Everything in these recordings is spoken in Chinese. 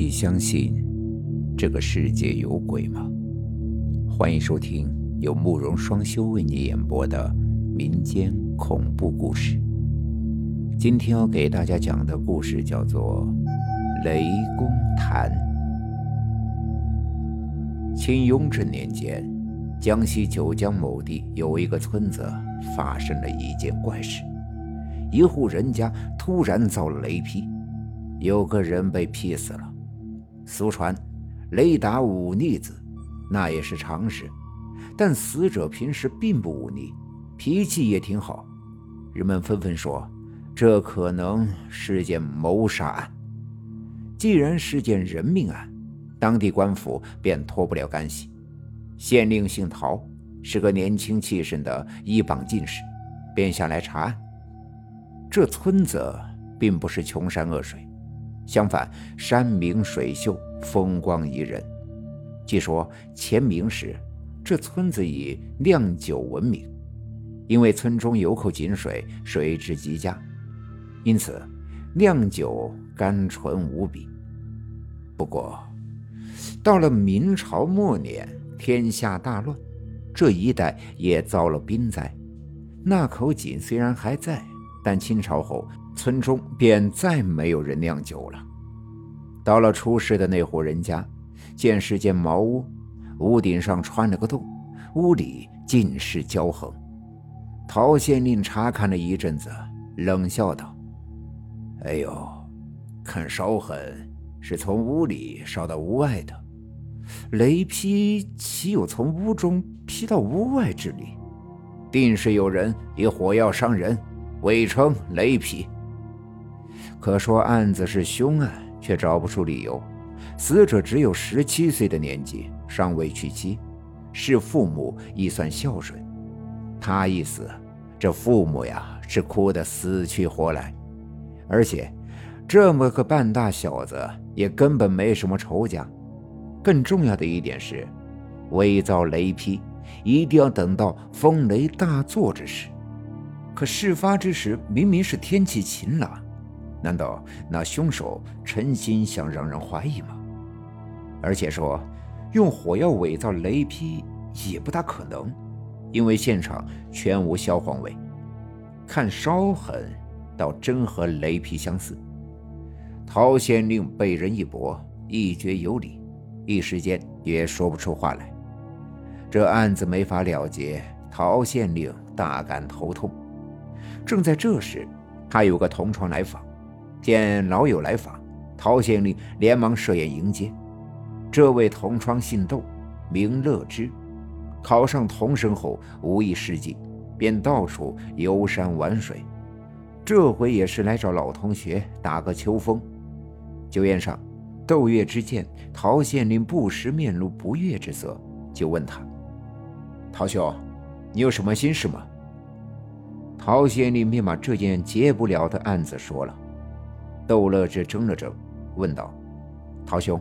你相信这个世界有鬼吗？欢迎收听由慕容双修为你演播的民间恐怖故事。今天要给大家讲的故事叫做《雷公坛》。清雍正年间，江西九江某地有一个村子发生了一件怪事：一户人家突然遭了雷劈，有个人被劈死了。俗传，雷打忤逆子，那也是常识。但死者平时并不忤逆，脾气也挺好。人们纷纷说，这可能是件谋杀案。既然是件人命案，当地官府便脱不了干系。县令姓陶，是个年轻气盛的一榜进士，便下来查案。这村子并不是穷山恶水。相反，山明水秀，风光宜人。据说前明时，这村子以酿酒闻名，因为村中有口井水，水质极佳，因此酿酒甘醇无比。不过，到了明朝末年，天下大乱，这一带也遭了兵灾。那口井虽然还在，但清朝后。村中便再没有人酿酒了。到了出事的那户人家，见是间茅屋，屋顶上穿了个洞，屋里尽是焦痕。陶县令查看了一阵子，冷笑道：“哎呦，看烧痕是从屋里烧到屋外的，雷劈岂有从屋中劈到屋外之理？定是有人以火药伤人，伪称雷劈。”可说案子是凶案，却找不出理由。死者只有十七岁的年纪，尚未娶妻，是父母亦算孝顺。他一死，这父母呀是哭得死去活来。而且，这么个半大小子也根本没什么仇家。更重要的一点是，伪造雷劈一定要等到风雷大作之时。可事发之时明明是天气晴朗。难道那凶手诚心想让人怀疑吗？而且说用火药伪造雷劈也不大可能，因为现场全无硝磺味，看烧痕倒真和雷劈相似。陶县令被人一驳，一觉有理，一时间也说不出话来。这案子没法了结，陶县令大感头痛。正在这时，他有个同窗来访。见老友来访，陶县令连忙设宴迎接。这位同窗姓窦，名乐之，考上童生后无意仕进，便到处游山玩水。这回也是来找老同学打个秋风。酒宴上，窦月之见陶县令不时面露不悦之色，就问他：“陶兄，你有什么心事吗？”陶县令便把这件结不了的案子说了。窦乐之怔了怔，问道：“陶兄，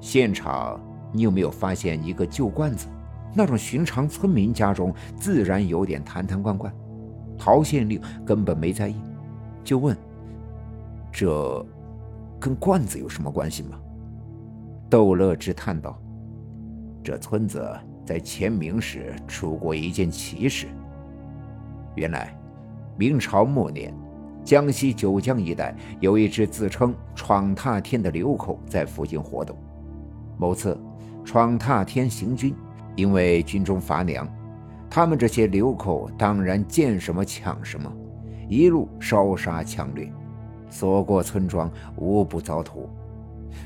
现场你有没有发现一个旧罐子？那种寻常村民家中自然有点坛坛罐罐。”陶县令根本没在意，就问：“这跟罐子有什么关系吗？”窦乐之叹道：“这村子在前明时出过一件奇事。原来，明朝末年。”江西九江一带有一支自称“闯踏天”的流寇在附近活动。某次，闯踏天行军，因为军中乏粮，他们这些流寇当然见什么抢什么，一路烧杀抢掠，所过村庄无不遭屠。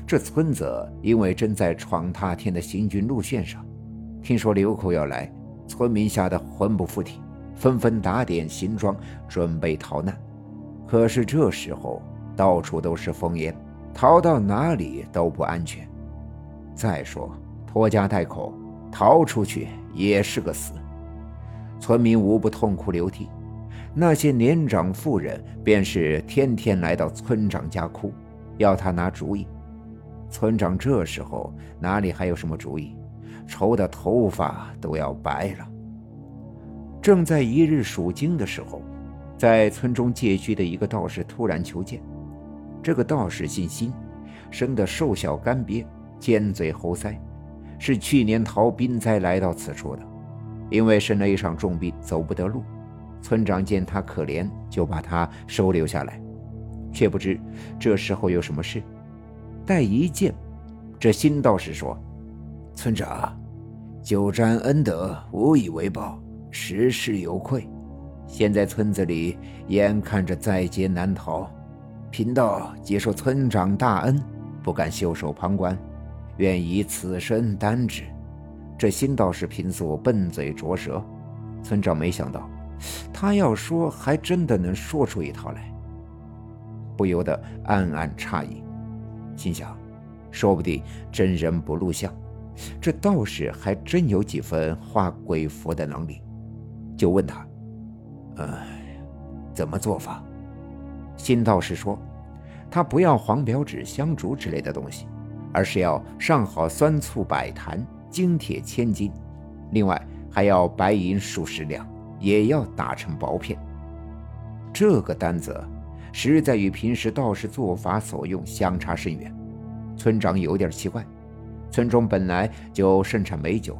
这村子因为正在闯踏天的行军路线上，听说流寇要来，村民吓得魂不附体，纷纷打点行装，准备逃难。可是这时候到处都是烽烟，逃到哪里都不安全。再说拖家带口逃出去也是个死，村民无不痛哭流涕。那些年长妇人便是天天来到村长家哭，要他拿主意。村长这时候哪里还有什么主意，愁得头发都要白了。正在一日数经的时候。在村中借居的一个道士突然求见，这个道士姓辛，生得瘦小干瘪，尖嘴猴腮，是去年逃兵灾来到此处的。因为生了一场重病，走不得路。村长见他可怜，就把他收留下来。却不知这时候有什么事。待一见，这新道士说：“村长，久沾恩德，无以为报，实事有愧。现在村子里眼看着在劫难逃，贫道接受村长大恩，不敢袖手旁观，愿以此身担之。”这新道士平素笨嘴拙舌，村长没想到。他要说，还真的能说出一套来，不由得暗暗诧异，心想：说不定真人不露相，这道士还真有几分画鬼符的能力。就问他：“呃，怎么做法？”新道士说：“他不要黄表纸、香烛之类的东西，而是要上好酸醋百坛、精铁千斤，另外还要白银数十两。”也要打成薄片。这个单子实在与平时道士做法所用相差甚远。村长有点奇怪，村中本来就盛产美酒，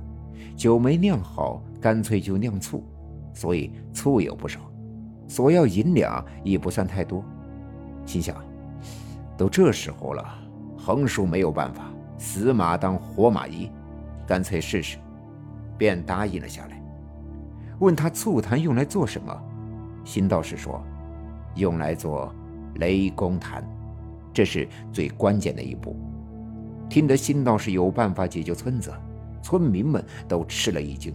酒没酿好，干脆就酿醋，所以醋有不少，索要银两也不算太多。心想，都这时候了，横竖没有办法，死马当活马医，干脆试试，便答应了下来。问他醋坛用来做什么？新道士说：“用来做雷公坛，这是最关键的一步。”听得新道士有办法解救村子，村民们都吃了一惊。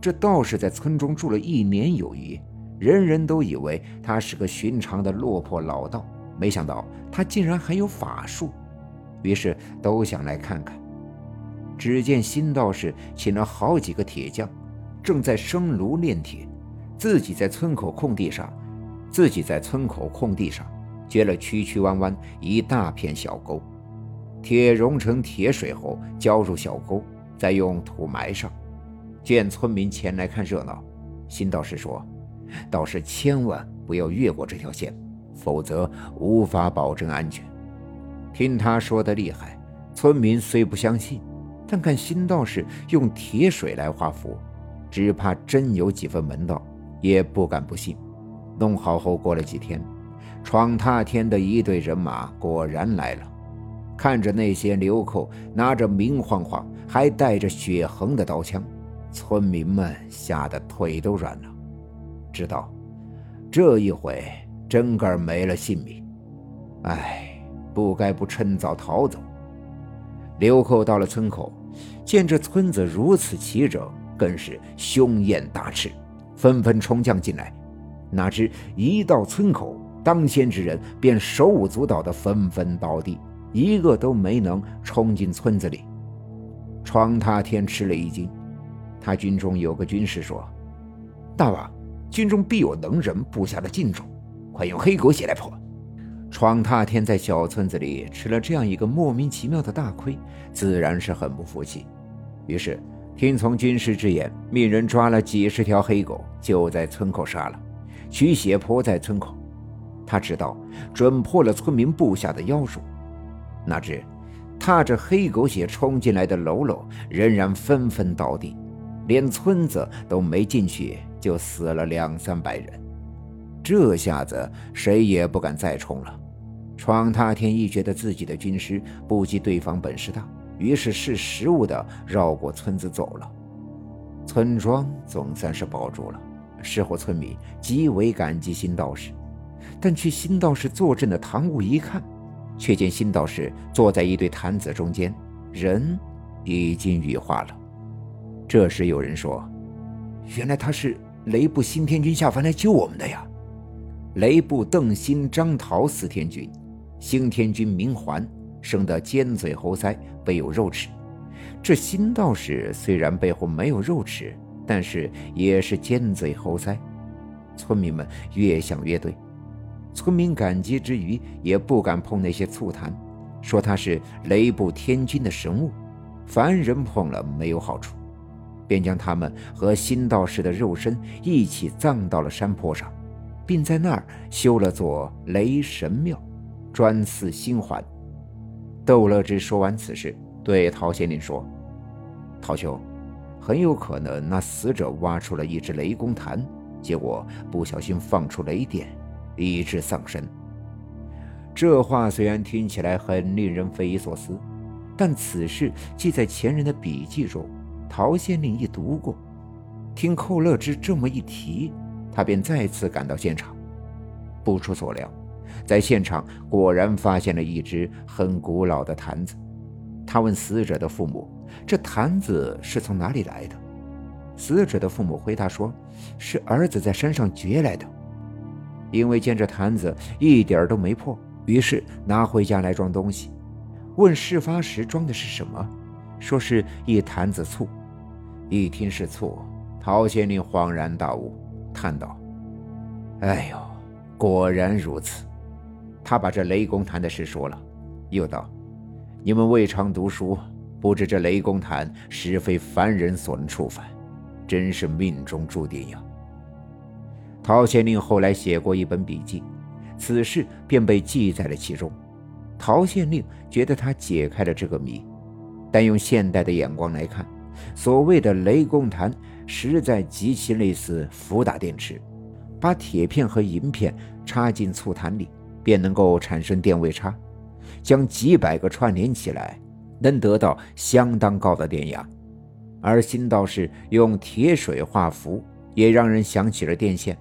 这道士在村中住了一年有余，人人都以为他是个寻常的落魄老道，没想到他竟然还有法术，于是都想来看看。只见新道士请了好几个铁匠。正在生炉炼铁，自己在村口空地上，自己在村口空地上掘了曲曲弯弯一大片小沟，铁融成铁水后浇入小沟，再用土埋上。见村民前来看热闹，新道士说：“道士千万不要越过这条线，否则无法保证安全。”听他说的厉害，村民虽不相信，但看新道士用铁水来画符。只怕真有几分门道，也不敢不信。弄好后，过了几天，闯踏天的一队人马果然来了。看着那些流寇拿着明晃晃、还带着血痕的刀枪，村民们吓得腿都软了，知道这一回真个没了性命。唉，不该不趁早逃走。流寇到了村口，见这村子如此齐整。更是凶焰大炽，纷纷冲将进来。哪知一到村口，当先之人便手舞足蹈的纷纷倒地，一个都没能冲进村子里。闯塌天吃了一惊，他军中有个军士说：“大王，军中必有能人，布下的禁咒，快用黑狗血来破。”闯踏天在小村子里吃了这样一个莫名其妙的大亏，自然是很不服气，于是。听从军师之言，命人抓了几十条黑狗，就在村口杀了，取血泼在村口。他知道准破了村民布下的妖术。哪知踏着黑狗血冲进来的喽喽，仍然纷纷倒地，连村子都没进去，就死了两三百人。这下子谁也不敢再冲了。闯踏天一觉得自己的军师不及对方本事大。于是识时务的绕过村子走了，村庄总算是保住了。事后村民极为感激新道士，但去新道士坐镇的堂屋一看，却见新道士坐在一堆坛子中间，人已经羽化了。这时有人说：“原来他是雷部新天君下凡来救我们的呀！”雷部邓新、张桃四天君，新天君明环。生得尖嘴猴腮，背有肉齿。这新道士虽然背后没有肉齿，但是也是尖嘴猴腮。村民们越想越对，村民感激之余也不敢碰那些醋坛，说他是雷部天君的神物，凡人碰了没有好处，便将他们和新道士的肉身一起葬到了山坡上，并在那儿修了座雷神庙，专祀新环。窦乐之说完此事，对陶县令说：“陶兄，很有可能那死者挖出了一只雷公坛，结果不小心放出雷电，以致丧生。”这话虽然听起来很令人匪夷所思，但此事记在前人的笔记中，陶县令一读过。听寇乐之这么一提，他便再次赶到现场。不出所料。在现场果然发现了一只很古老的坛子。他问死者的父母：“这坛子是从哪里来的？”死者的父母回答说：“是儿子在山上掘来的。”因为见这坛子一点都没破，于是拿回家来装东西。问事发时装的是什么，说是一坛子醋。一听是醋，陶县令恍然大悟，叹道：“哎呦，果然如此。”他把这雷公坛的事说了，又道：“你们未尝读书，不知这雷公坛实非凡人所能触犯，真是命中注定呀。”陶县令后来写过一本笔记，此事便被记在了其中。陶县令觉得他解开了这个谜，但用现代的眼光来看，所谓的雷公坛实在极其类似福打电池，把铁片和银片插进醋坛里。便能够产生电位差，将几百个串联起来，能得到相当高的电压。而新道士用铁水画符，也让人想起了电线。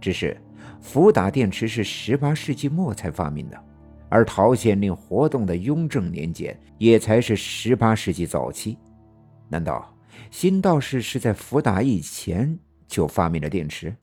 只是福打电池是十八世纪末才发明的，而陶县令活动的雍正年间也才是十八世纪早期。难道新道士是在福打以前就发明了电池？